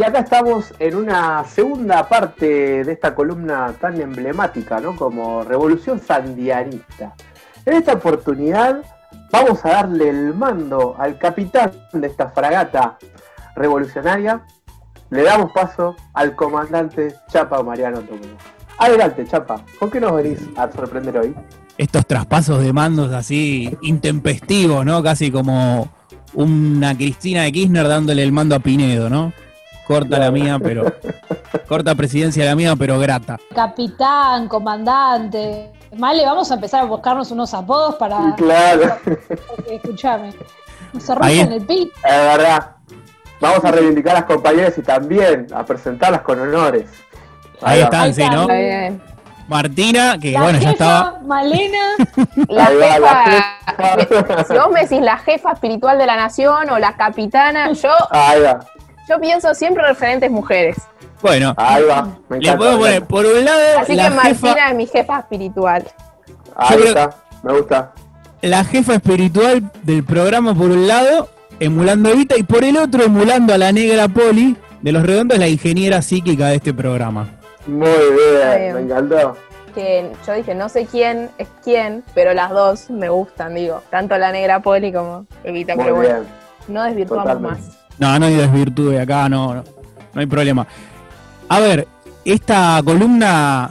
y acá estamos en una segunda parte de esta columna tan emblemática, ¿no? Como Revolución Sandianista. En esta oportunidad vamos a darle el mando al capitán de esta fragata revolucionaria. Le damos paso al comandante Chapa Mariano Tomás. Adelante, Chapa, ¿con qué nos venís a sorprender hoy? Estos traspasos de mandos así intempestivos, ¿no? Casi como una Cristina de Kirchner dándole el mando a Pinedo, ¿no? Corta la mía, pero. Corta presidencia la mía, pero grata. Capitán, comandante. Vale, vamos a empezar a buscarnos unos apodos para. Claro. escúchame. Se rompen el pit. Es verdad. Vamos a reivindicar a las compañeras y también a presentarlas con honores. Ahí, están, sí, ¿no? Martina, que bueno, ya estaba. Malena. La jefa, Si vos me decís la jefa espiritual de la nación o la capitana, yo. Ahí va. Yo pienso siempre referentes mujeres. Bueno, ahí va. Me le podemos poner por un lado. Así que Martina es mi jefa espiritual. Ahí está, me gusta. La jefa espiritual del programa, por un lado, emulando a Evita, y por el otro, emulando a la negra Poli de los redondos, la ingeniera psíquica de este programa. Muy bien, me encantó. Que yo dije, no sé quién es quién, pero las dos me gustan, digo. Tanto la negra Poli como Evita, Muy pero bien. bueno. No desvirtuamos más. No, no hay desvirtud de acá, no, no, no hay problema. A ver, esta columna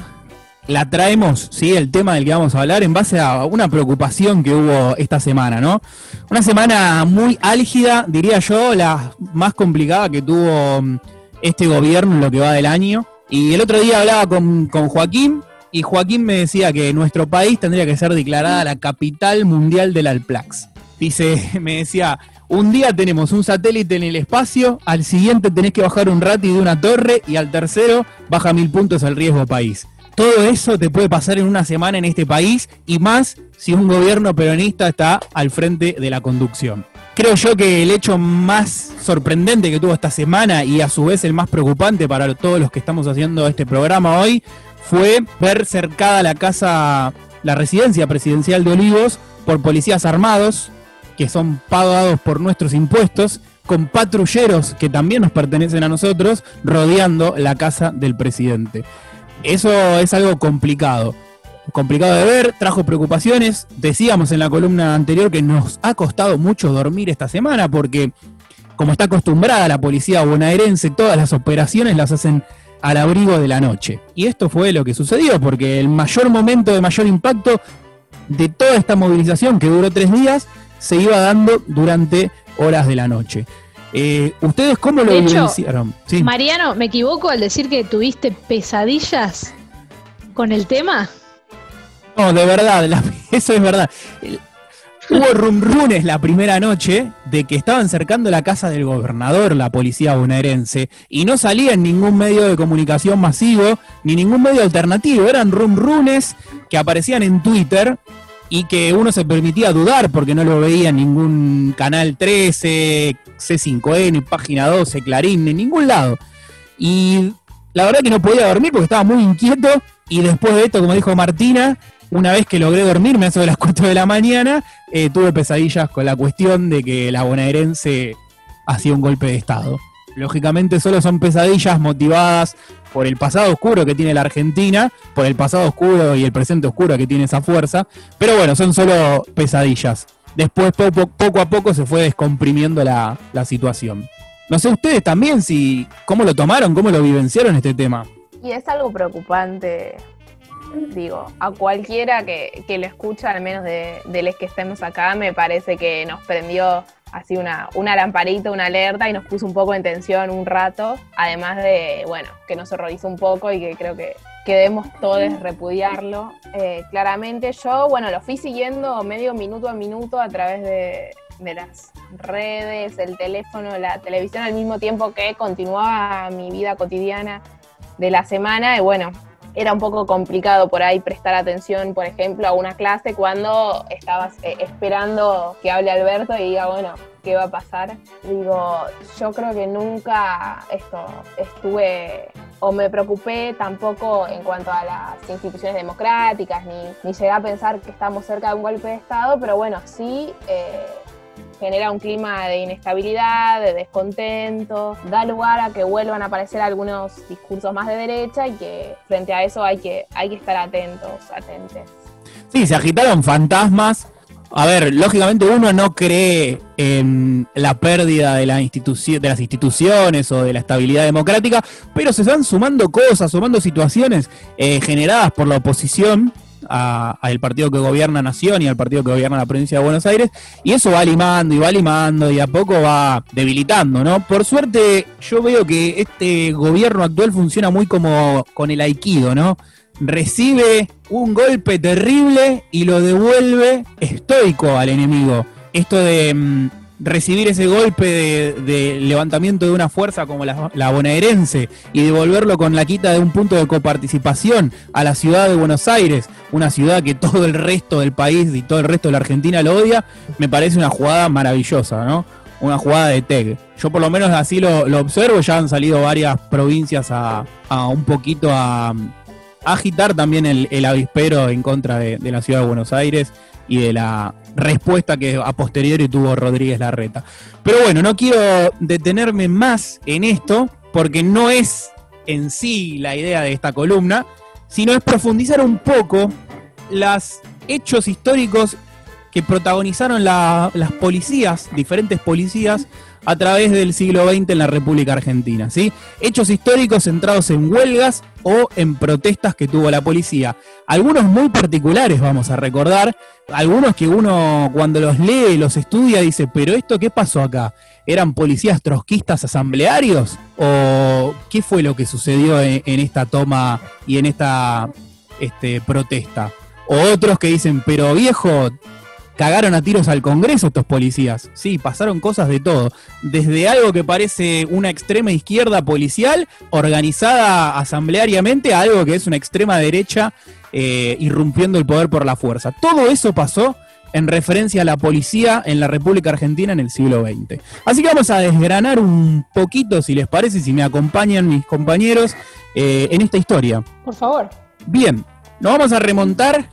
la traemos, ¿sí? El tema del que vamos a hablar en base a una preocupación que hubo esta semana, ¿no? Una semana muy álgida, diría yo, la más complicada que tuvo mm, este gobierno en lo que va del año. Y el otro día hablaba con, con Joaquín y Joaquín me decía que nuestro país tendría que ser declarada la capital mundial del Alplax. Dice, me decía, un día tenemos un satélite en el espacio, al siguiente tenés que bajar un rati de una torre y al tercero baja mil puntos al riesgo país. Todo eso te puede pasar en una semana en este país y más si un gobierno peronista está al frente de la conducción. Creo yo que el hecho más sorprendente que tuvo esta semana y a su vez el más preocupante para todos los que estamos haciendo este programa hoy fue ver cercada la casa, la residencia presidencial de Olivos por policías armados que son pagados por nuestros impuestos, con patrulleros que también nos pertenecen a nosotros, rodeando la casa del presidente. Eso es algo complicado. Complicado de ver, trajo preocupaciones. Decíamos en la columna anterior que nos ha costado mucho dormir esta semana porque, como está acostumbrada la policía bonaerense, todas las operaciones las hacen al abrigo de la noche. Y esto fue lo que sucedió, porque el mayor momento de mayor impacto de toda esta movilización que duró tres días se iba dando durante horas de la noche. Eh, ¿Ustedes cómo lo vivenciaron? Mariano, ¿me equivoco al decir que tuviste pesadillas con el tema? No, de verdad, eso es verdad. Hubo rumrunes la primera noche de que estaban cercando la casa del gobernador, la policía bonaerense, y no salía en ningún medio de comunicación masivo, ni ningún medio alternativo. Eran rumrunes que aparecían en Twitter y que uno se permitía dudar porque no lo veía en ningún canal 13, C5N, página 12, Clarín, en ningún lado. Y la verdad que no podía dormir porque estaba muy inquieto y después de esto, como dijo Martina, una vez que logré dormirme a eso de las 4 de la mañana, eh, tuve pesadillas con la cuestión de que la bonaerense hacía un golpe de Estado. Lógicamente solo son pesadillas motivadas por el pasado oscuro que tiene la Argentina, por el pasado oscuro y el presente oscuro que tiene esa fuerza, pero bueno, son solo pesadillas. Después poco, a poco se fue descomprimiendo la, situación. No sé ustedes también si cómo lo tomaron, cómo lo vivenciaron este tema. Y es algo preocupante, digo, a cualquiera que, que lo escucha, al menos de, de los que estemos acá, me parece que nos prendió así una, una lamparita, una alerta y nos puso un poco en tensión un rato, además de, bueno, que nos horrorizó un poco y que creo que, debemos todos repudiarlo. Eh, claramente yo, bueno, lo fui siguiendo medio minuto a minuto a través de, de las redes, el teléfono, la televisión al mismo tiempo que continuaba mi vida cotidiana de la semana y bueno, era un poco complicado por ahí prestar atención, por ejemplo, a una clase cuando estabas eh, esperando que hable Alberto y diga, bueno, ¿qué va a pasar? Digo, yo creo que nunca esto estuve o me preocupé tampoco en cuanto a las instituciones democráticas, ni, ni llegué a pensar que estamos cerca de un golpe de Estado, pero bueno, sí. Eh, genera un clima de inestabilidad, de descontento, da lugar a que vuelvan a aparecer algunos discursos más de derecha y que frente a eso hay que, hay que estar atentos, atentes. Sí, se agitaron fantasmas. A ver, lógicamente uno no cree en la pérdida de, la de las instituciones o de la estabilidad democrática, pero se van sumando cosas, sumando situaciones eh, generadas por la oposición al partido que gobierna Nación y al partido que gobierna la provincia de Buenos Aires, y eso va limando y va limando y a poco va debilitando, ¿no? Por suerte, yo veo que este gobierno actual funciona muy como con el aikido, ¿no? Recibe un golpe terrible y lo devuelve estoico al enemigo. Esto de mm, recibir ese golpe de, levantamiento de una fuerza como la, bonaerense y devolverlo con la quita de un punto de coparticipación a la ciudad de Buenos Aires, una ciudad que todo el resto del país y todo el resto de la Argentina lo odia, me parece una jugada maravillosa, ¿no? Una jugada de TEG. Yo por lo menos así lo, observo, ya han salido varias provincias a, un poquito a, agitar también el, avispero en contra de la ciudad de Buenos Aires y de la respuesta que a posteriori tuvo Rodríguez Larreta. Pero bueno, no quiero detenerme más en esto, porque no es en sí la idea de esta columna, sino es profundizar un poco los hechos históricos que protagonizaron las policías, diferentes policías, a través del siglo XX en la República Argentina. ¿sí? Hechos históricos centrados en huelgas o en protestas que tuvo la policía. Algunos muy particulares, vamos a recordar, algunos que uno cuando los lee, los estudia, dice, pero esto qué pasó acá? ¿Eran policías trotskistas asamblearios? ¿O qué fue lo que sucedió en, esta toma y en esta este, protesta? O otros que dicen, pero viejo, cagaron a tiros al Congreso estos policías. Sí, pasaron cosas de todo. Desde algo que parece una extrema izquierda policial organizada asambleariamente a algo que es una extrema derecha eh, irrumpiendo el poder por la fuerza. Todo eso pasó en referencia a la policía en la República Argentina en el siglo XX. Así que vamos a desgranar un poquito, si les parece, si me acompañan mis compañeros, eh, en esta historia. Por favor. Bien, nos vamos a remontar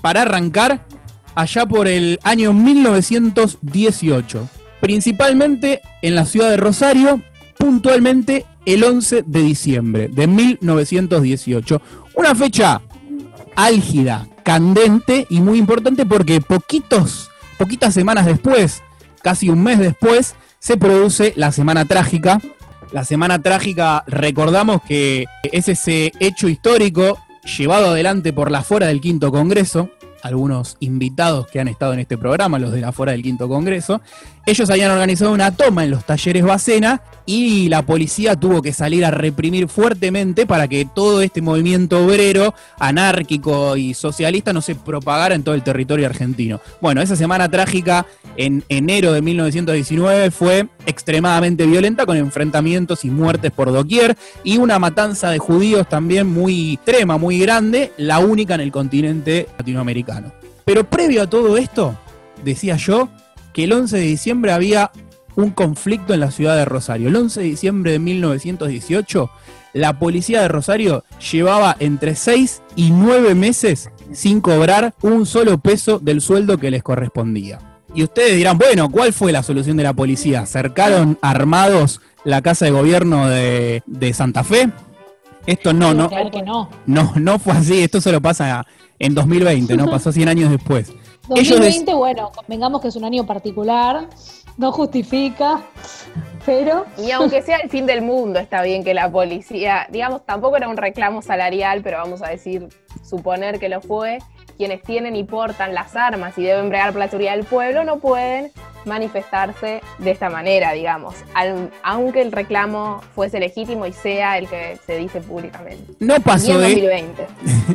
para arrancar allá por el año 1918, principalmente en la ciudad de Rosario, puntualmente el 11 de diciembre de 1918. Una fecha álgida, candente y muy importante porque poquitos, poquitas semanas después, casi un mes después, se produce la Semana Trágica. La Semana Trágica, recordamos que es ese hecho histórico llevado adelante por la fuera del Quinto Congreso, algunos invitados que han estado en este programa, los de la fuera del Quinto Congreso, ellos habían organizado una toma en los talleres Bacena y la policía tuvo que salir a reprimir fuertemente para que todo este movimiento obrero, anárquico y socialista no se propagara en todo el territorio argentino. Bueno, esa semana trágica en enero de 1919 fue extremadamente violenta con enfrentamientos y muertes por doquier y una matanza de judíos también muy extrema, muy grande, la única en el continente latinoamericano. Pero previo a todo esto, decía yo, que el 11 de diciembre había un conflicto en la ciudad de Rosario. El 11 de diciembre de 1918, la policía de Rosario llevaba entre 6 y 9 meses sin cobrar un solo peso del sueldo que les correspondía. Y ustedes dirán, bueno, ¿cuál fue la solución de la policía? ¿Cercaron armados la casa de gobierno de, Santa Fe? Esto no, no, no. No, no fue así. Esto solo pasa en 2020, ¿no? Pasó 100 años después. 2020, bueno, convengamos que es un año particular, no justifica, pero... Y aunque sea el fin del mundo, está bien que la policía, digamos, tampoco era un reclamo salarial, pero vamos a decir, suponer que lo fue, quienes tienen y portan las armas y deben bregar por la seguridad del pueblo no pueden manifestarse de esta manera, digamos, aunque el reclamo fuese legítimo y sea el que se dice públicamente. No pasó, 2020.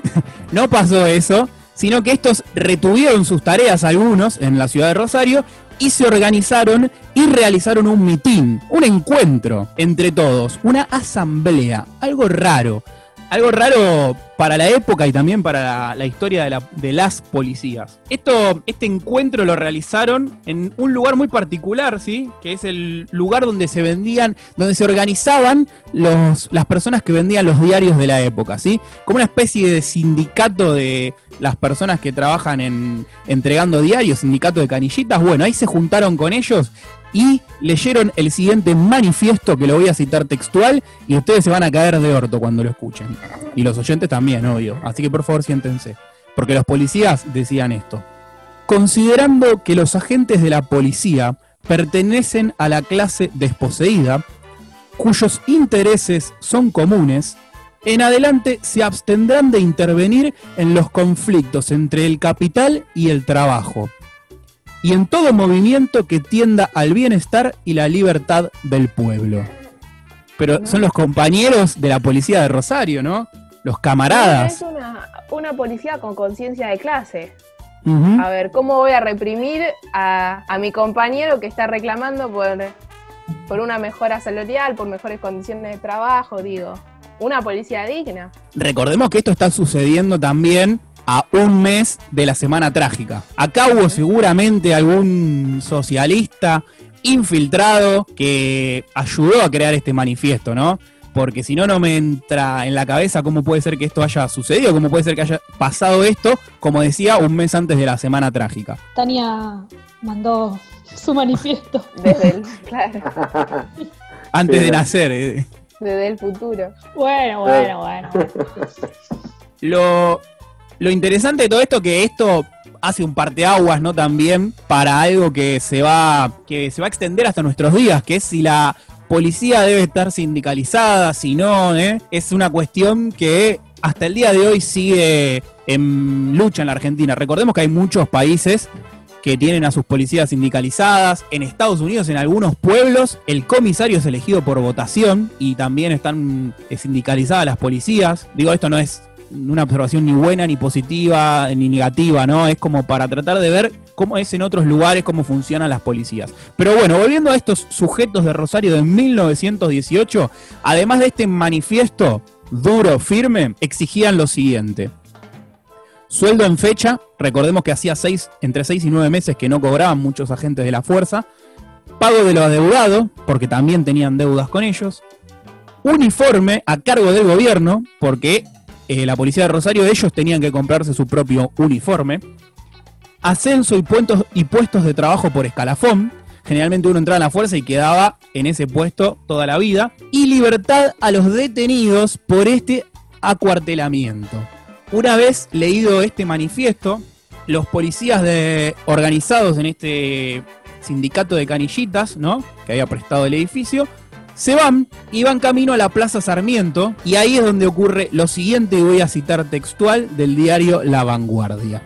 no pasó eso sino que estos retuvieron sus tareas algunos en la ciudad de Rosario y se organizaron y realizaron un mitin, un encuentro entre todos, una asamblea, algo raro. Algo raro para la época y también para la, historia de, la- de las policías. Esto, este encuentro lo realizaron en un lugar muy particular, ¿sí? Que es el lugar donde se vendían, donde se organizaban las personas que vendían los diarios de la época, ¿sí? Como una especie de sindicato de las personas que trabajan en entregando diarios, sindicato de canillitas. Bueno, ahí se juntaron con ellos y leyeron el siguiente manifiesto que lo voy a citar textual y ustedes se van a caer de orto cuando lo escuchen. Y los oyentes también, obvio. Así que por favor siéntense. Porque los policías decían esto. Considerando que los agentes de la policía pertenecen a la clase desposeída, cuyos intereses son comunes, en adelante se abstendrán de intervenir en los conflictos entre el capital y el trabajo, y en todo movimiento que tienda al bienestar y la libertad del pueblo. Pero son los compañeros de la policía de Rosario, ¿no? Los camaradas. Es una, una policía con conciencia de clase. A ver, ¿cómo voy a reprimir a, a mi compañero que está reclamando por, por una mejora salarial, por mejores condiciones de trabajo? Digo, una policía digna. Recordemos que esto está sucediendo también a un mes de la semana trágica. Acá hubo seguramente algún socialista infiltrado que ayudó a crear este manifiesto, ¿no? Porque si no, no me entra en la cabeza cómo puede ser que esto haya sucedido, cómo puede ser que haya pasado esto, como decía, un mes antes de la semana trágica. Tania mandó su manifiesto. Desde el, claro, Antes Sí. de nacer. eh. desde el futuro. Bueno, bueno, bueno. Lo, lo interesante de todo esto que esto hace un parteaguas, ¿no? También para algo que se va que se va a extender hasta nuestros días, que es si la policía debe estar sindicalizada, si no, ¿eh? Es una cuestión que hasta el día de hoy sigue en lucha en la Argentina. Recordemos que hay muchos países que tienen a sus policías sindicalizadas. En Estados Unidos, en algunos pueblos, el comisario es elegido por votación y también están eh, sindicalizadas las policías. Digo, esto no es una observación ni buena, ni positiva, ni negativa, ¿no? Es como para tratar de ver cómo es en otros lugares, cómo funcionan las policías. Pero bueno, volviendo a estos sujetos de Rosario de 1918, además de este manifiesto duro, firme, exigían lo siguiente. Sueldo en fecha, recordemos que hacía seis, entre 6 y 9 meses que no cobraban muchos agentes de la fuerza. Pago de los adeudados, porque también tenían deudas con ellos. Uniforme a cargo del gobierno, porque eh, la policía de Rosario, ellos tenían que comprarse su propio uniforme. Ascenso y, puestos, y puestos de trabajo por escalafón. Generalmente uno entraba en la fuerza y quedaba en ese puesto toda la vida. Y libertad a los detenidos por este acuartelamiento. Una vez leído este manifiesto, los policías de, organizados en este sindicato de canillitas, ¿no? Que había prestado el edificio, se van y van camino a la Plaza Sarmiento y ahí es donde ocurre lo siguiente y voy a citar textual del diario La Vanguardia.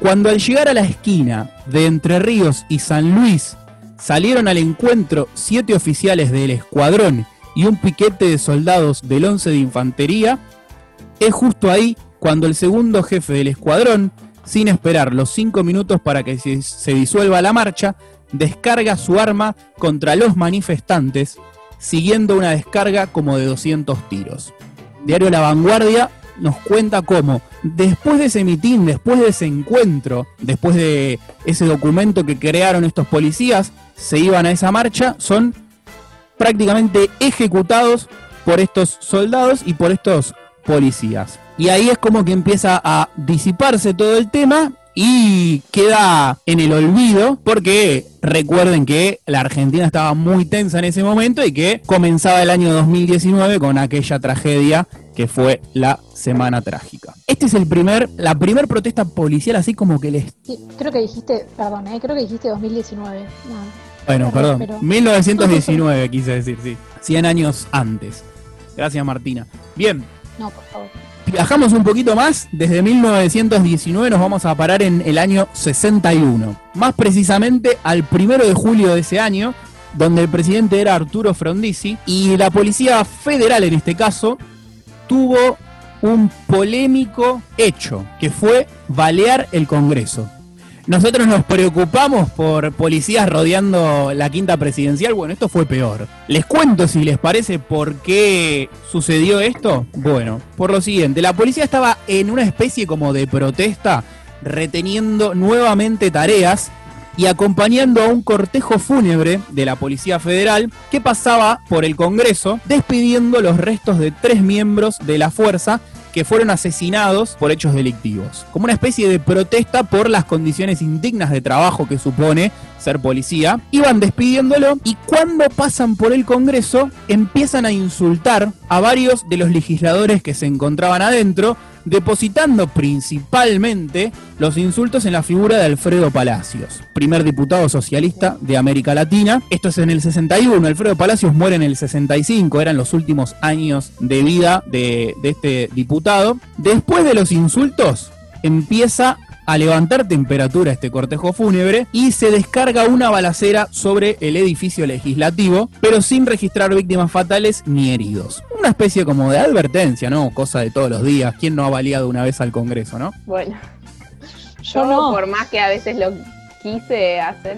Cuando al llegar a la esquina de Entre Ríos y San Luis salieron al encuentro siete oficiales del escuadrón y un piquete de soldados del 11 de infantería, es justo ahí cuando el segundo jefe del escuadrón, sin esperar los cinco minutos para que se, disuelva la marcha, descarga su arma contra los manifestantes, siguiendo una descarga como de 200 tiros. Diario La Vanguardia nos cuenta cómo, después de ese mitin, después de ese encuentro, después de ese documento que crearon estos policías, se iban a esa marcha, son prácticamente ejecutados por estos soldados y por estos policías. Y ahí es como que empieza a disiparse todo el tema y queda en el olvido porque recuerden que la Argentina estaba muy tensa en ese momento y que comenzaba el año 2019 con aquella tragedia que fue la Semana Trágica. Este es el primer, la primer protesta policial así como que les... Sí, creo que dijiste, perdón, eh, creo que dijiste 2019. No, Bueno, Perdón, perdón, pero- 1919 quise decir, sí. 100 años antes. Gracias Martina. Bien, no, por favor. Viajamos un poquito más, desde 1919 nos vamos a parar en el año 61. Más precisamente al primero de julio de ese año, donde el presidente era Arturo Frondizi y la Policía Federal en este caso tuvo un polémico hecho, que fue balear el Congreso. Nosotros nos preocupamos por policías rodeando la quinta presidencial. Bueno, esto fue peor. Les cuento si les parece por qué sucedió esto. Bueno, por lo siguiente, la policía estaba en una especie como de protesta, reteniendo nuevamente tareas y acompañando a un cortejo fúnebre de la Policía Federal que pasaba por el Congreso despidiendo los restos de tres miembros de la fuerza que fueron asesinados por hechos delictivos, como una especie de protesta por las condiciones indignas de trabajo que supone ser policía. Iban despidiéndolo y cuando pasan por el Congreso empiezan a insultar a varios de los legisladores que se encontraban adentro, depositando principalmente los insultos en la figura de Alfredo Palacios, primer diputado socialista de América Latina. Esto es en el 61, Alfredo Palacios muere en el 65, eran los últimos años de vida de, de este diputado. Después de los insultos, empieza a levantar temperatura este cortejo fúnebre y se descarga una balacera sobre el edificio legislativo, pero sin registrar víctimas fatales ni heridos. Una especie como de advertencia, ¿no? Cosa de todos los días. ¿Quién no ha baleado una vez al Congreso, no? Bueno, Yo yo no. por más que a veces lo quise hacer,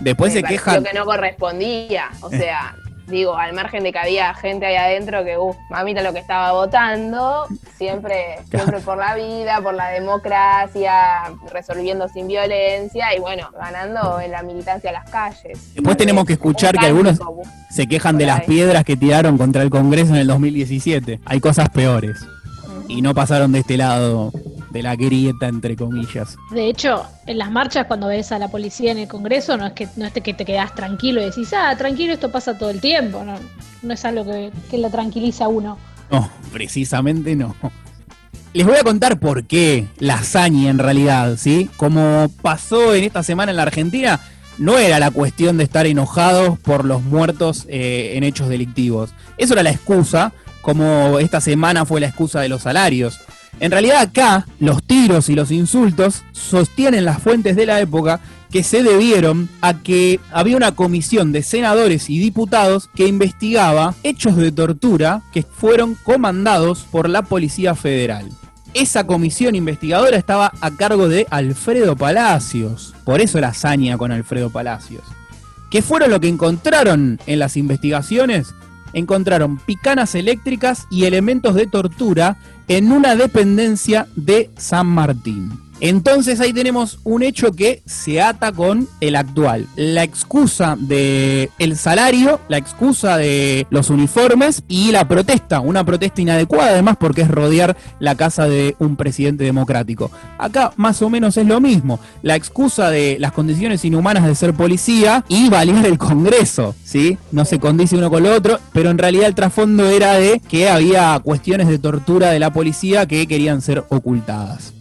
Después me se quejan. que no correspondía. O sea, digo, al margen de que había gente ahí adentro que, uff, mamita lo que estaba votando, siempre, siempre por la vida, por la democracia, resolviendo sin violencia y bueno, ganando en la militancia a las calles. Después tenemos que escuchar que algunos se quejan de las piedras que tiraron contra el Congreso en el 2017. Hay cosas peores. Y no pasaron de este lado de la grieta, entre comillas. De hecho, en las marchas cuando ves a la policía en el Congreso no es que no es que te quedas tranquilo y decís, ah, tranquilo, esto pasa todo el tiempo. No, no es algo que, que lo tranquiliza a uno. No, precisamente no. Les voy a contar por qué la hazaña en realidad, ¿sí? Como pasó en esta semana en la Argentina, no era la cuestión de estar enojados por los muertos eh, en hechos delictivos. Eso era la excusa, como esta semana fue la excusa de los salarios. En realidad acá, los tiros y los insultos sostienen las fuentes de la época que se debieron a que había una comisión de senadores y diputados que investigaba hechos de tortura que fueron comandados por la Policía Federal. Esa comisión investigadora estaba a cargo de Alfredo Palacios. Por eso la hazaña con Alfredo Palacios. ¿Qué fueron lo que encontraron en las investigaciones? Encontraron picanas eléctricas y elementos de tortura en una dependencia de San Martín. Entonces ahí tenemos un hecho que se ata con el actual. La excusa de el salario, la excusa de los uniformes y la protesta, una protesta inadecuada además porque es rodear la casa de un presidente democrático. Acá más o menos es lo mismo, la excusa de las condiciones inhumanas de ser policía y validar el Congreso, ¿sí? No se condice uno con lo otro, pero en realidad el trasfondo era de que había cuestiones de tortura de la policía que querían ser ocultadas.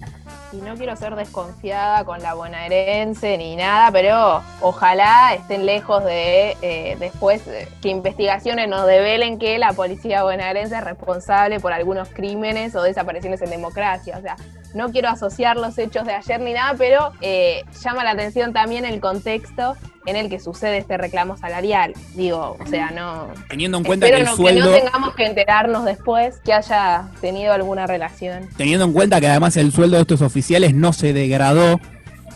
Y no quiero ser desconfiada con la bonaerense ni nada, pero ojalá estén lejos de eh, después eh, que investigaciones nos develen que la policía bonaerense es responsable por algunos crímenes o desapariciones en democracia. O sea, no quiero asociar los hechos de ayer ni nada, pero eh, llama la atención también el contexto en el que sucede este reclamo salarial. Digo, o sea, no. Teniendo en cuenta que el no- sueldo... que no tengamos que enterarnos después que haya tenido alguna relación. teniendo en cuenta que además el sueldo de estos oficiales no se degradó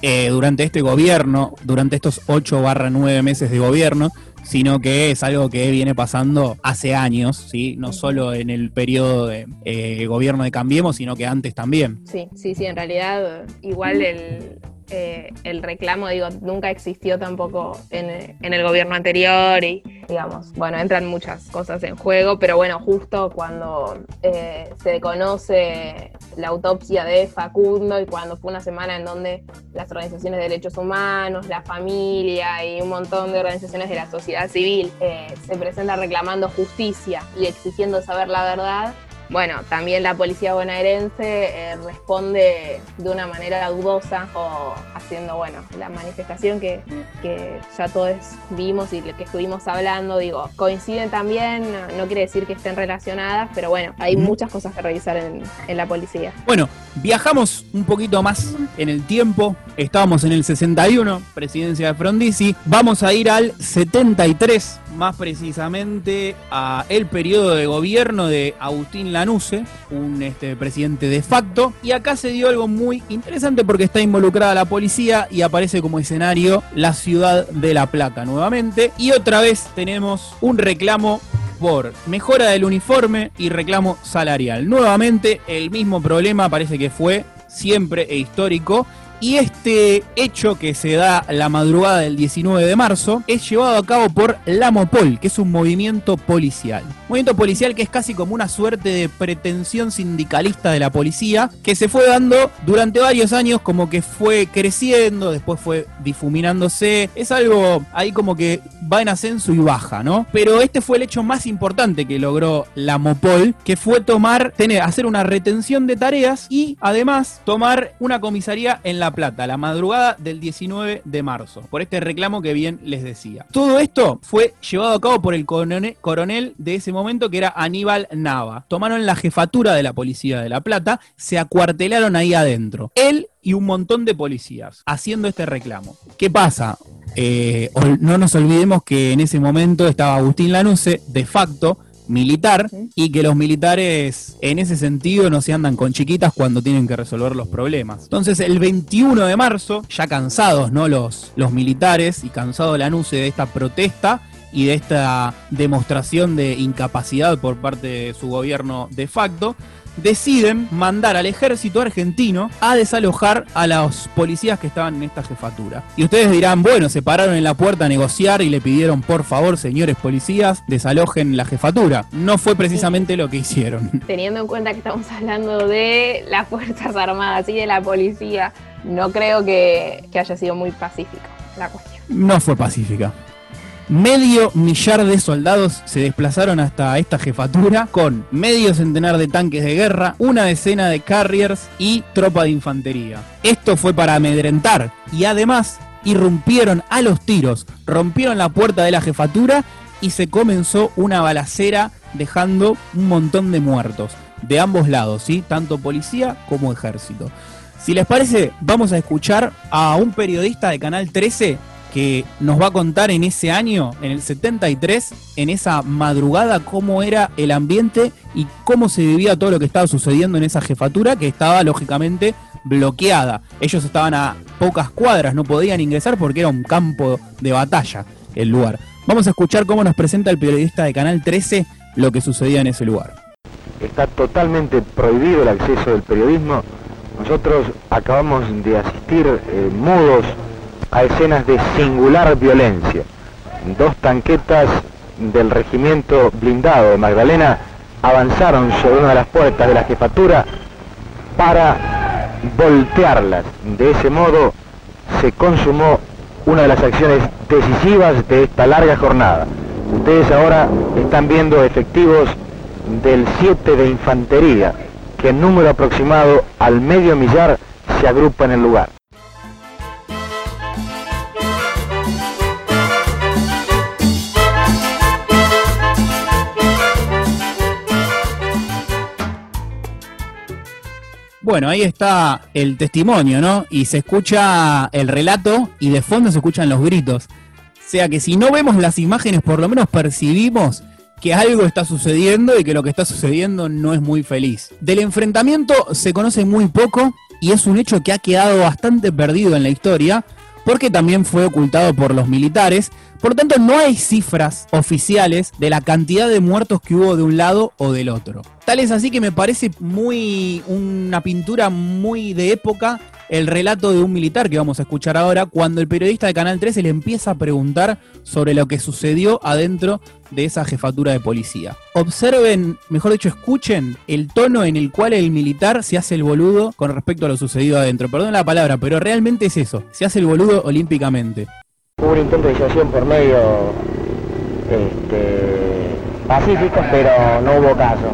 eh, durante este gobierno, durante estos 8 barra 9 meses de gobierno, sino que es algo que viene pasando hace años, ¿sí? no solo en el periodo de eh, gobierno de Cambiemos, sino que antes también. Sí, sí, sí, en realidad igual el, eh, el reclamo, digo, nunca existió tampoco en, en el gobierno anterior y, digamos, bueno, entran muchas cosas en juego, pero bueno, justo cuando eh, se conoce la autopsia de Facundo y cuando fue una semana en donde las organizaciones de derechos humanos, la familia y un montón de organizaciones de la sociedad civil eh, se presentan reclamando justicia y exigiendo saber la verdad, bueno, también la policía bonaerense eh, responde de una manera dudosa o haciendo, bueno, la manifestación que, que ya todos vimos y que estuvimos hablando, digo, coinciden también, no, no quiere decir que estén relacionadas, pero bueno, hay muchas cosas que revisar en, en la policía. Bueno, Viajamos un poquito más en el tiempo, estábamos en el 61, presidencia de Frondizi, vamos a ir al 73, más precisamente a el periodo de gobierno de Agustín Lanusse, un este, presidente de facto, y acá se dio algo muy interesante porque está involucrada la policía y aparece como escenario la ciudad de La Plata nuevamente, y otra vez tenemos un reclamo por mejora del uniforme y reclamo salarial. Nuevamente el mismo problema parece que fue siempre e histórico y este hecho que se da la madrugada del 19 de marzo es llevado a cabo por la Mopol, que es un movimiento policial. Movimiento policial que es casi como una suerte de pretensión sindicalista de la policía, que se fue dando durante varios años como que fue creciendo, después fue difuminándose. Es algo ahí como que va en ascenso y baja, ¿no? Pero este fue el hecho más importante que logró la Mopol, que fue tomar, tener, hacer una retención de tareas y además tomar una comisaría en La Plata, la madrugada del 19 de marzo, por este reclamo que bien les decía. Todo esto fue llevado a cabo por el coronel, de ese momento que era Aníbal Nava. Tomaron la jefatura de la policía de La Plata, se acuartelaron ahí adentro. Él y un montón de policías haciendo este reclamo. ¿Qué pasa? Eh, no nos olvidemos que en ese momento estaba Agustín Lanusse, de facto, militar, y que los militares en ese sentido no se andan con chiquitas cuando tienen que resolver los problemas. Entonces el 21 de marzo, ya cansados ¿no? los, los militares y cansado Lanusse de esta protesta, y de esta demostración de incapacidad por parte de su gobierno de facto, deciden mandar al ejército argentino a desalojar a los policías que estaban en esta jefatura. Y ustedes dirán, bueno, se pararon en la puerta a negociar y le pidieron, por favor, señores policías, desalojen la jefatura. No fue precisamente lo que hicieron. Teniendo en cuenta que estamos hablando de las Fuerzas Armadas y de la policía, no creo que, que haya sido muy pacífica la cuestión. No fue pacífica. Medio millar de soldados se desplazaron hasta esta jefatura con medio centenar de tanques de guerra, una decena de carriers y tropa de infantería. Esto fue para amedrentar y además irrumpieron a los tiros, rompieron la puerta de la jefatura y se comenzó una balacera dejando un montón de muertos de ambos lados, ¿sí? tanto policía como ejército. Si les parece, vamos a escuchar a un periodista de Canal 13 que nos va a contar en ese año, en el 73, en esa madrugada, cómo era el ambiente y cómo se vivía todo lo que estaba sucediendo en esa jefatura, que estaba lógicamente bloqueada. Ellos estaban a pocas cuadras, no podían ingresar porque era un campo de batalla el lugar. Vamos a escuchar cómo nos presenta el periodista de Canal 13 lo que sucedía en ese lugar. Está totalmente prohibido el acceso del periodismo. Nosotros acabamos de asistir eh, mudos a escenas de singular violencia. Dos tanquetas del regimiento blindado de Magdalena avanzaron sobre una de las puertas de la jefatura para voltearlas. De ese modo se consumó una de las acciones decisivas de esta larga jornada. Ustedes ahora están viendo efectivos del 7 de infantería, que en número aproximado al medio millar se agrupa en el lugar. Bueno, ahí está el testimonio, ¿no? Y se escucha el relato y de fondo se escuchan los gritos. O sea que si no vemos las imágenes, por lo menos percibimos que algo está sucediendo y que lo que está sucediendo no es muy feliz. Del enfrentamiento se conoce muy poco y es un hecho que ha quedado bastante perdido en la historia porque también fue ocultado por los militares. Por tanto, no hay cifras oficiales de la cantidad de muertos que hubo de un lado o del otro. Tal es así que me parece muy una pintura muy de época el relato de un militar que vamos a escuchar ahora cuando el periodista de Canal 13 le empieza a preguntar sobre lo que sucedió adentro de esa jefatura de policía. Observen, mejor dicho, escuchen el tono en el cual el militar se hace el boludo con respecto a lo sucedido adentro. Perdón la palabra, pero realmente es eso, se hace el boludo olímpicamente. Hubo un intento de disuasión por medio este, pacífico, pero no hubo caso.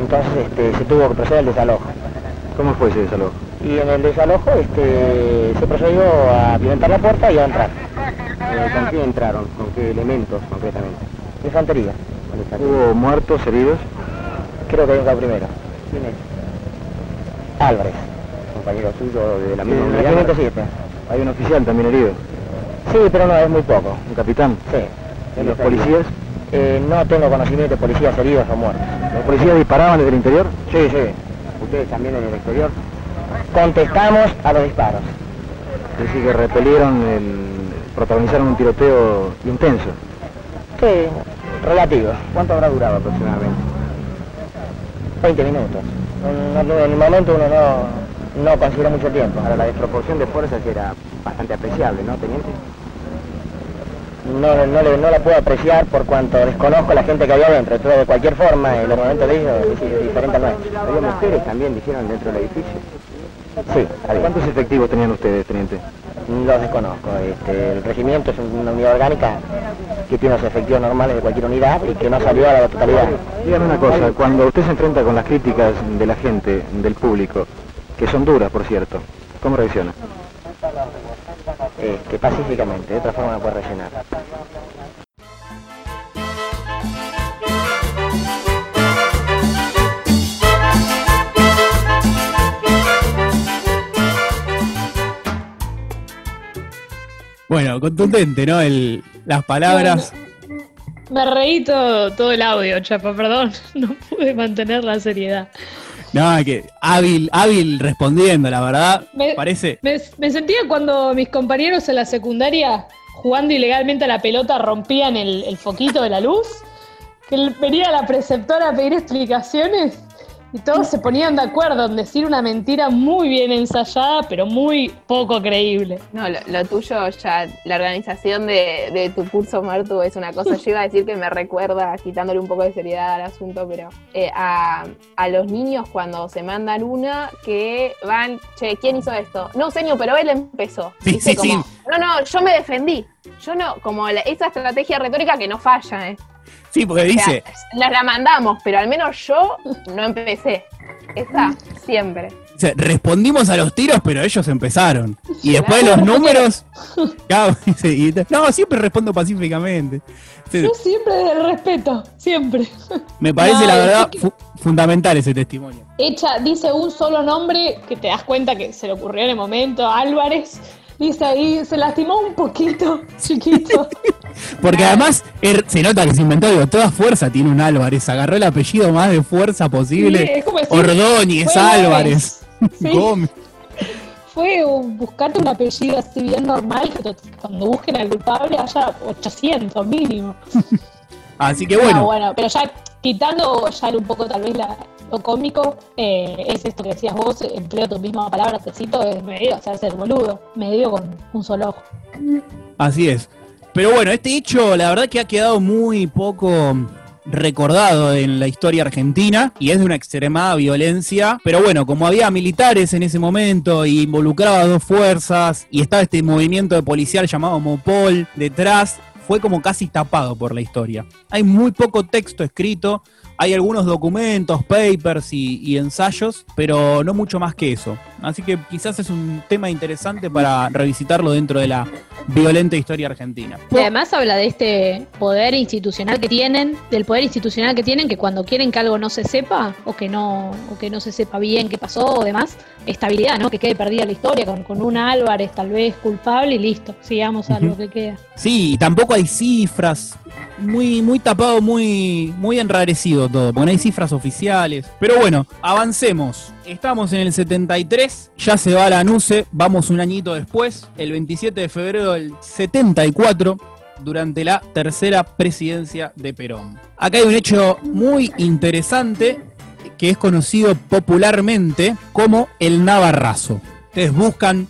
Entonces este, se tuvo que proceder al desalojo. ¿Cómo fue ese desalojo? Y en el desalojo este, se procedió a violentar la puerta y a entrar. Eh, ¿Con qué entraron? ¿Con qué elementos concretamente? Infantería. ¿Hubo muertos, heridos? Creo que venga primero. ¿Quién es? Álvarez. Compañero suyo de la Sí, misma unidad. 7. Hay un oficial también herido. Sí, pero no, es muy poco. Un capitán. Sí. ¿Y los policías? Eh, no tengo conocimiento de policías heridos o muertos. ¿Los policías disparaban desde el interior? Sí, sí. ¿Ustedes también en el exterior? Contestamos a los disparos. Es decir, que repelieron, el, protagonizaron un tiroteo intenso. Sí, relativo. ¿Cuánto habrá durado aproximadamente? 20 minutos. No- no- en el momento uno no, no considera mucho tiempo. Ahora, la desproporción de fuerzas era bastante apreciable, ¿no, teniente? No, no, le- no la puedo apreciar por cuanto desconozco la gente que había adentro. Pero de cualquier forma, el armamento de ellos es diferente al nuestro. Había mujeres también, dijeron, dentro del edificio. Sí. ¿Cuántos efectivos tenían ustedes, teniente? Los desconozco. Este, el regimiento es una unidad orgánica que tiene los efectivos normales de cualquier unidad y que no salió a la totalidad. Dígame una cosa, cuando usted se enfrenta con las críticas de la gente, del público, que son duras, por cierto, ¿cómo reacciona? Este, pacíficamente, de otra forma no puede rellenar. Bueno, contundente, ¿no? El, las palabras. Me reí todo, todo el audio, chapa, perdón. No pude mantener la seriedad. No, que hábil, hábil respondiendo, la verdad. Me- Parece. Me, me sentía cuando mis compañeros en la secundaria, jugando ilegalmente a la pelota, rompían el, el foquito de la luz. Que venía la preceptora a pedir explicaciones y todos se ponían de acuerdo en decir una mentira muy bien ensayada, pero muy poco creíble. No, lo, lo tuyo ya, la organización de, de tu curso, Martu, es una cosa. Yo iba a decir que me recuerda, quitándole un poco de seriedad al asunto, pero eh, a, a los niños cuando se mandan una que van, che, ¿quién hizo esto? No, señor, pero él empezó. Sí, sí, Como, sí. No, no, yo me defendí. Yo no, como la- esa estrategia retórica que no falla, ¿eh? Sí, porque O sea, dice. la, la mandamos, pero al menos yo no empecé. Esa, siempre. dice, respondimos a los tiros, pero ellos empezaron. Y después los números. Claro, dice, y- no, siempre respondo pacíficamente. Yo siempre desde el respeto, siempre. me parece, No, la es verdad, que- fu- fundamental ese testimonio. Hecha, dice un solo nombre que te das cuenta que se le ocurrió en el momento, Álvarez. Dice ahí, se lastimó un poquito, chiquito. Porque además er- se nota que se inventó, digo, toda fuerza tiene un Álvarez. Agarró el apellido más de fuerza posible. decir, Ordóñez, Álvarez, Sí. Gómez. Fue buscarte un apellido así bien normal, que cuando busquen al culpable haya 800 mínimo. Así que Ah, bueno, bueno, pero ya quitando ya un poco tal vez la- lo cómico, eh, es esto que decías vos, empleo tu misma palabra, te cito, es medio hacerse el boludo, medio con un solo ojo. así es. Pero bueno, este hecho, la verdad que ha quedado muy poco recordado en la historia argentina y es de una extremada violencia. Pero bueno, como había militares en ese momento y involucraba dos fuerzas y estaba este movimiento de policial llamado Mopol detrás, fue como casi tapado por la historia. Hay muy poco texto escrito, hay algunos documentos, papers y, y ensayos, pero no mucho más que eso. Así que quizás es un tema interesante para revisitarlo dentro de la violenta historia argentina. Y además habla de este poder institucional que tienen, del poder institucional que tienen, que cuando quieren que algo no se sepa, o que no, o que no se sepa bien qué pasó o demás, estabilidad, ¿no? Que quede perdida la historia, con, con un Álvarez tal vez culpable y listo, sigamos a lo que queda. Sí, y tampoco hay cifras. Muy, muy tapado, muy, muy enrarecido todo, porque no hay cifras oficiales. Pero bueno, avancemos. Estamos en el 73, ya se va la NUCE, vamos un añito después, el 27 de febrero del 74, durante la tercera presidencia de Perón. Acá hay un hecho muy interesante que es conocido popularmente como el Navarrazo. Ustedes buscan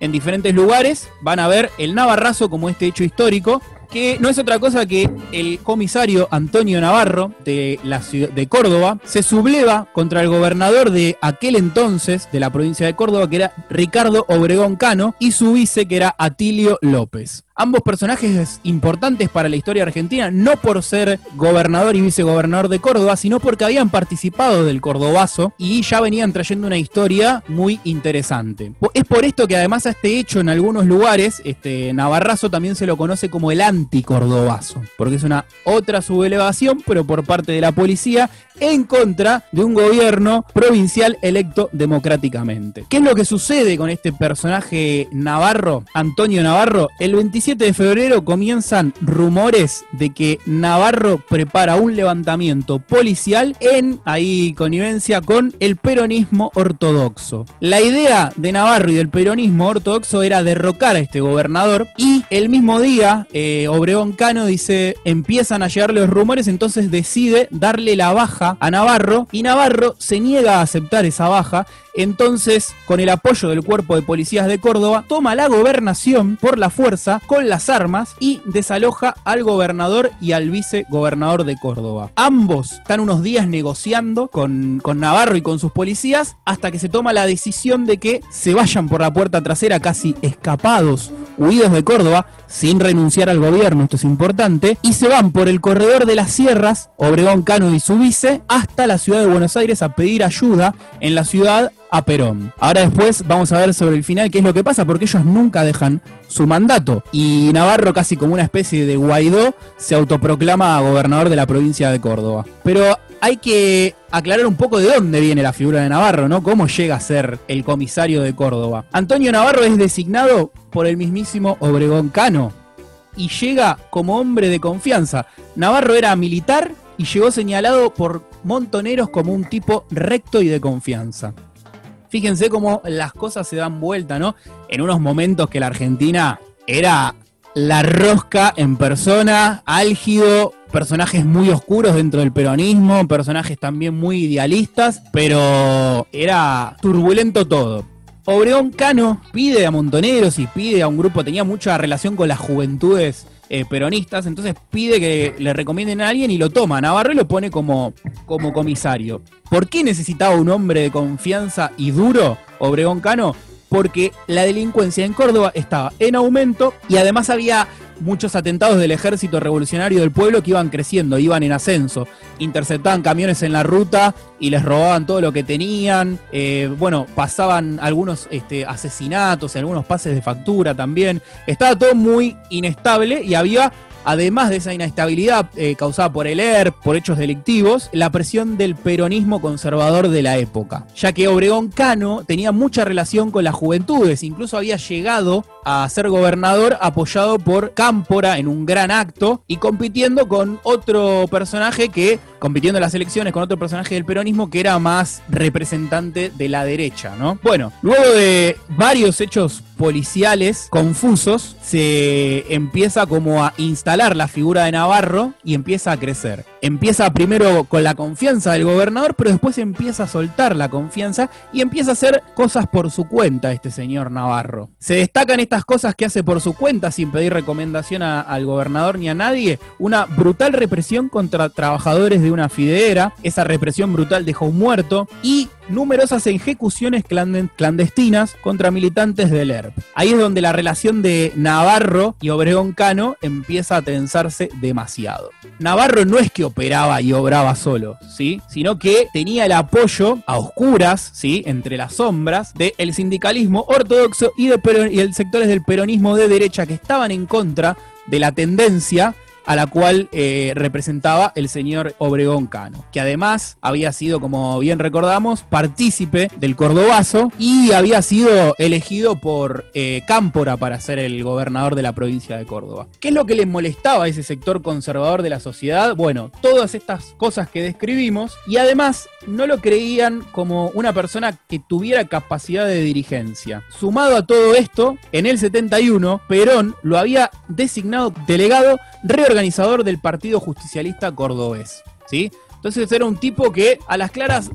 en diferentes lugares, van a ver el Navarrazo como este hecho histórico, que no es otra cosa que el comisario Antonio Navarro de la ciudad de Córdoba se subleva contra el gobernador de aquel entonces de la provincia de Córdoba que era Ricardo Obregón Cano y su vice que era Atilio López. Ambos personajes importantes para la historia argentina, no por ser gobernador y vicegobernador de Córdoba, sino porque habían participado del Cordobazo y ya venían trayendo una historia muy interesante. Es por esto que además a este hecho en algunos lugares, este Navarrazo también se lo conoce como el anticordobazo, porque es una otra subelevación, pero por parte de la policía en contra de un gobierno provincial electo democráticamente. ¿Qué es lo que sucede con este personaje Navarro, Antonio Navarro? El 27 de febrero comienzan rumores de que Navarro prepara un levantamiento policial en ahí connivencia con el peronismo ortodoxo. La idea de Navarro y del peronismo ortodoxo era derrocar a este gobernador y el mismo día eh, Obregón Cano dice empiezan a llegar los rumores entonces decide darle la baja a Navarro y Navarro se niega a aceptar esa baja entonces, con el apoyo del cuerpo de policías de Córdoba, toma la gobernación por la fuerza con las armas y desaloja al gobernador y al vicegobernador de Córdoba. Ambos están unos días negociando con, con Navarro y con sus policías hasta que se toma la decisión de que se vayan por la puerta trasera casi escapados, huidos de Córdoba, sin renunciar al gobierno, esto es importante, y se van por el corredor de las sierras, Obregón Cano y su vice, hasta la ciudad de Buenos Aires a pedir ayuda en la ciudad Perón. Ahora después vamos a ver sobre el final qué es lo que pasa, porque ellos nunca dejan su mandato. Y Navarro, casi como una especie de Guaidó, se autoproclama gobernador de la provincia de Córdoba. Pero hay que aclarar un poco de dónde viene la figura de Navarro, ¿no? ¿Cómo llega a ser el comisario de Córdoba? Antonio Navarro es designado por el mismísimo Obregón Cano y llega como hombre de confianza. Navarro era militar y llegó señalado por montoneros como un tipo recto y de confianza. Fíjense cómo las cosas se dan vuelta, ¿no? En unos momentos que la Argentina era la rosca en persona, álgido, personajes muy oscuros dentro del peronismo, personajes también muy idealistas, pero era turbulento todo. Obregón Cano pide a Montoneros y pide a un grupo, tenía mucha relación con las juventudes eh, peronistas, entonces pide que le recomienden a alguien y lo toma. Navarro y lo pone como, como comisario. ¿Por qué necesitaba un hombre de confianza y duro, Obregón Cano? Porque la delincuencia en Córdoba estaba en aumento y además había muchos atentados del ejército revolucionario del pueblo que iban creciendo, iban en ascenso. Interceptaban camiones en la ruta y les robaban todo lo que tenían. Eh, bueno, pasaban algunos este, asesinatos, algunos pases de factura también. Estaba todo muy inestable y había además de esa inestabilidad eh, causada por el ERP, por hechos delictivos, la presión del peronismo conservador de la época, ya que Obregón Cano tenía mucha relación con las juventudes, incluso había llegado a ser gobernador apoyado por Cámpora en un gran acto y compitiendo con otro personaje que, compitiendo en las elecciones con otro personaje del peronismo que era más representante de la derecha, ¿no? Bueno, luego de varios hechos policiales confusos, se empieza como a instalar la figura de Navarro y empieza a crecer. Empieza primero con la confianza del gobernador, pero después empieza a soltar la confianza y empieza a hacer cosas por su cuenta este señor Navarro. Se destacan estas cosas que hace por su cuenta sin pedir recomendación al gobernador ni a nadie. Una brutal represión contra trabajadores de una fidera. Esa represión brutal dejó un muerto y numerosas ejecuciones clandestinas contra militantes del ERP. Ahí es donde la relación de Navarro y Obregón Cano empieza a tensarse demasiado. Navarro no es que operaba y obraba solo, ¿sí? sino que tenía el apoyo a oscuras, ¿sí? entre las sombras, del sindicalismo ortodoxo y, de y el sectores del peronismo de derecha que estaban en contra de la tendencia a la cual eh, representaba el señor Obregón Cano, que además había sido, como bien recordamos, partícipe del Cordobazo y había sido elegido por eh, Cámpora para ser el gobernador de la provincia de Córdoba. ¿Qué es lo que le molestaba a ese sector conservador de la sociedad? Bueno, todas estas cosas que describimos y además no lo creían como una persona que tuviera capacidad de dirigencia. Sumado a todo esto, en el 71, Perón lo había designado delegado reorganizador del Partido Justicialista Cordobés. ¿sí? Entonces era un tipo que a las claras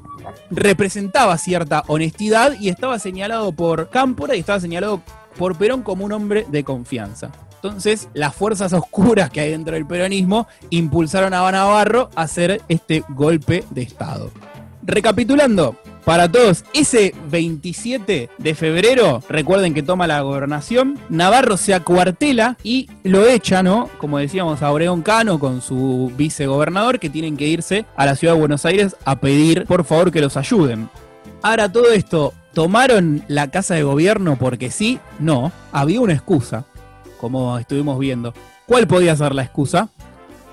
representaba cierta honestidad y estaba señalado por Cámpora y estaba señalado por Perón como un hombre de confianza. Entonces, las fuerzas oscuras que hay dentro del peronismo impulsaron a Navarro a hacer este golpe de Estado. Recapitulando, para todos. Ese 27 de febrero, recuerden que toma la gobernación, Navarro se acuartela y lo echa, ¿no? Como decíamos, a Obregón Cano con su vicegobernador que tienen que irse a la ciudad de Buenos Aires a pedir por favor que los ayuden. Ahora todo esto, ¿tomaron la casa de gobierno porque sí? No, había una excusa, como estuvimos viendo. ¿Cuál podía ser la excusa?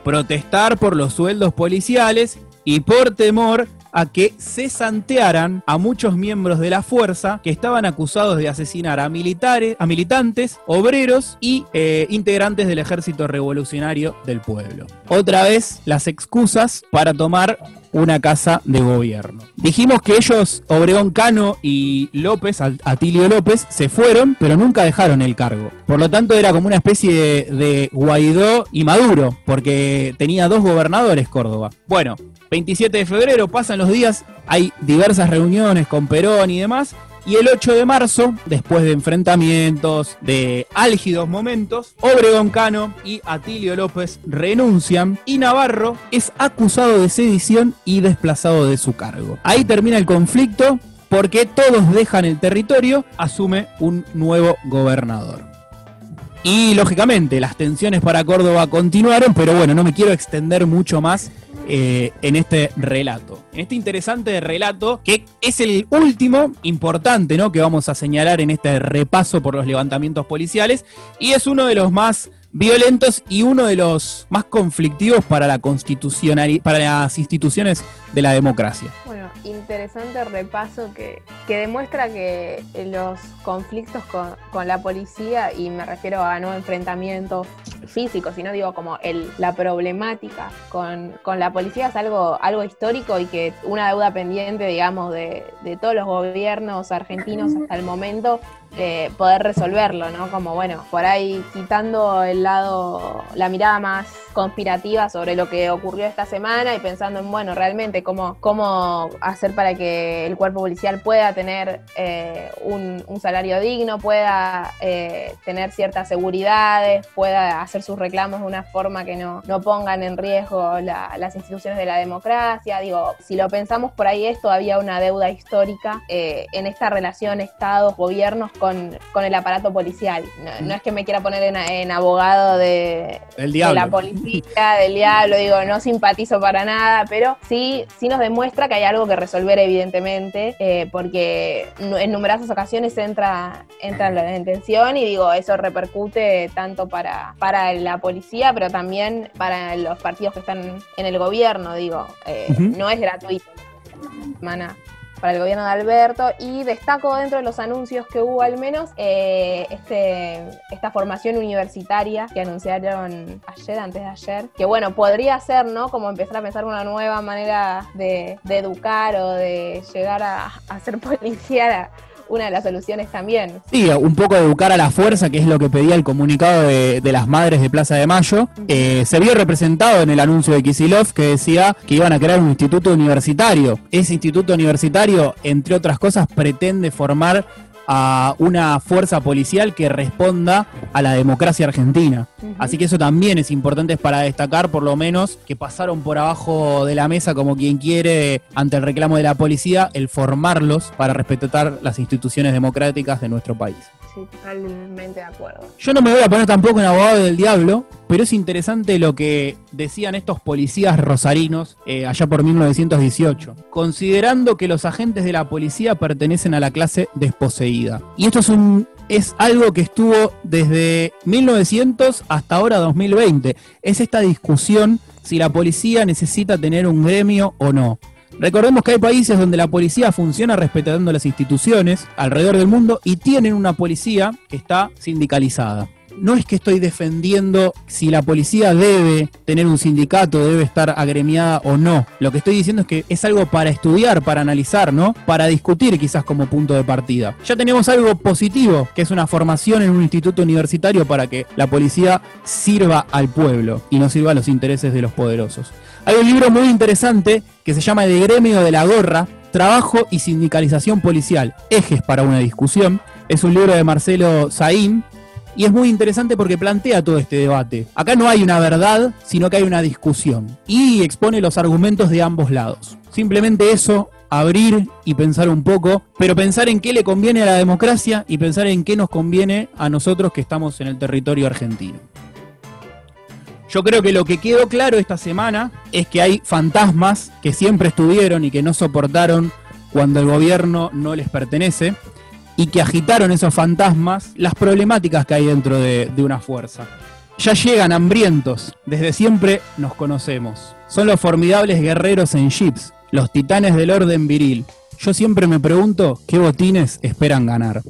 Protestar por los sueldos policiales y por temor a que cesantearan a muchos miembros de la fuerza que estaban acusados de asesinar a militares, a militantes, obreros y eh, integrantes del ejército revolucionario del pueblo. Otra vez las excusas para tomar una casa de gobierno. Dijimos que ellos, Obregón Cano y López, Atilio López, se fueron, pero nunca dejaron el cargo. Por lo tanto, era como una especie de, de Guaidó y Maduro, porque tenía dos gobernadores Córdoba. Bueno, 27 de febrero, pasan los días, hay diversas reuniones con Perón y demás, y el 8 de marzo, después de enfrentamientos, de álgidos momentos, Obregón Cano y Atilio López renuncian y Navarro es acusado de sedición y desplazado de su cargo. Ahí termina el conflicto porque todos dejan el territorio, asume un nuevo gobernador. Y lógicamente las tensiones para Córdoba continuaron, pero bueno, no me quiero extender mucho más eh, en este relato. En este interesante relato, que es el último importante ¿no? que vamos a señalar en este repaso por los levantamientos policiales, y es uno de los más violentos y uno de los más conflictivos para la para las instituciones de la democracia. Bueno, interesante repaso que, que demuestra que los conflictos con, con, la policía, y me refiero a no enfrentamientos físicos, sino digo como el, la problemática con, con, la policía es algo, algo histórico y que una deuda pendiente, digamos, de, de todos los gobiernos argentinos hasta el momento eh, poder resolverlo, ¿no? Como bueno, por ahí quitando el lado, la mirada más conspirativa sobre lo que ocurrió esta semana y pensando en, bueno, realmente cómo, cómo hacer para que el cuerpo policial pueda tener eh, un, salario digno, pueda eh, tener ciertas seguridades, pueda hacer sus reclamos de una forma que no, no pongan en riesgo las instituciones de la democracia. Digo, si lo pensamos por ahí es todavía una deuda histórica en esta relación Estados-gobiernos con, el aparato policial. No, es que me quiera poner en, abogado de, la policía, del diablo, digo, no simpatizo para nada, pero sí, sí nos demuestra que hay algo que resolver evidentemente, eh, porque en numerosas ocasiones entra, entra la detención y digo, eso repercute tanto para, para la policía, pero también para los partidos que están en el gobierno, digo, eh, no es gratuito. Mana para el gobierno de Alberto y destaco dentro de los anuncios que hubo al menos eh, este, esta formación universitaria que anunciaron ayer, antes de ayer, que bueno, podría ser, ¿no? Como empezar a pensar una nueva manera de, educar o de llegar a, a ser policía una de las soluciones también. Sí, un poco de educar a la fuerza, que es lo que pedía el comunicado de, las madres de Plaza de Mayo. Eh, se vio representado en el anuncio de Kisilov que decía que iban a crear un instituto universitario. Ese instituto universitario, entre otras cosas, pretende formar a una fuerza policial que responda a la democracia argentina. Así que eso también es importante para destacar, por lo menos, que pasaron por abajo de la mesa como quien quiere ante el reclamo de la policía, el formarlos para respetar las instituciones democráticas de nuestro país totalmente de acuerdo. Yo no me voy a poner tampoco en abogado del diablo, pero es interesante lo que decían estos policías rosarinos eh, allá por 1918, considerando que los agentes de la policía pertenecen a la clase desposeída. Y esto es un es algo que estuvo desde 1900 hasta ahora 2020. Es esta discusión si la policía necesita tener un gremio o no. Recordemos que hay países donde la policía funciona respetando las instituciones alrededor del mundo y tienen una policía que está sindicalizada. No es que estoy defendiendo si la policía debe tener un sindicato, debe estar agremiada o no. Lo que estoy diciendo es que es algo para estudiar, para analizar, ¿no? Para discutir quizás como punto de partida. Ya tenemos algo positivo, que es una formación en un instituto universitario para que la policía sirva al pueblo y no sirva a los intereses de los poderosos. Hay un libro muy interesante que se llama De gremio de la gorra, Trabajo y sindicalización policial, ejes para una discusión. Es un libro de Marcelo Saín y es muy interesante porque plantea todo este debate. Acá no hay una verdad, sino que hay una discusión y expone los argumentos de ambos lados. Simplemente eso abrir y pensar un poco, pero pensar en qué le conviene a la democracia y pensar en qué nos conviene a nosotros que estamos en el territorio argentino. Yo creo que lo que quedó claro esta semana es que hay fantasmas que siempre estuvieron y que no soportaron cuando el gobierno no les pertenece y que agitaron esos fantasmas las problemáticas que hay dentro de, una fuerza. Ya llegan hambrientos, desde siempre nos conocemos. Son los formidables guerreros en jeeps, los titanes del orden viril. Yo siempre me pregunto qué botines esperan ganar.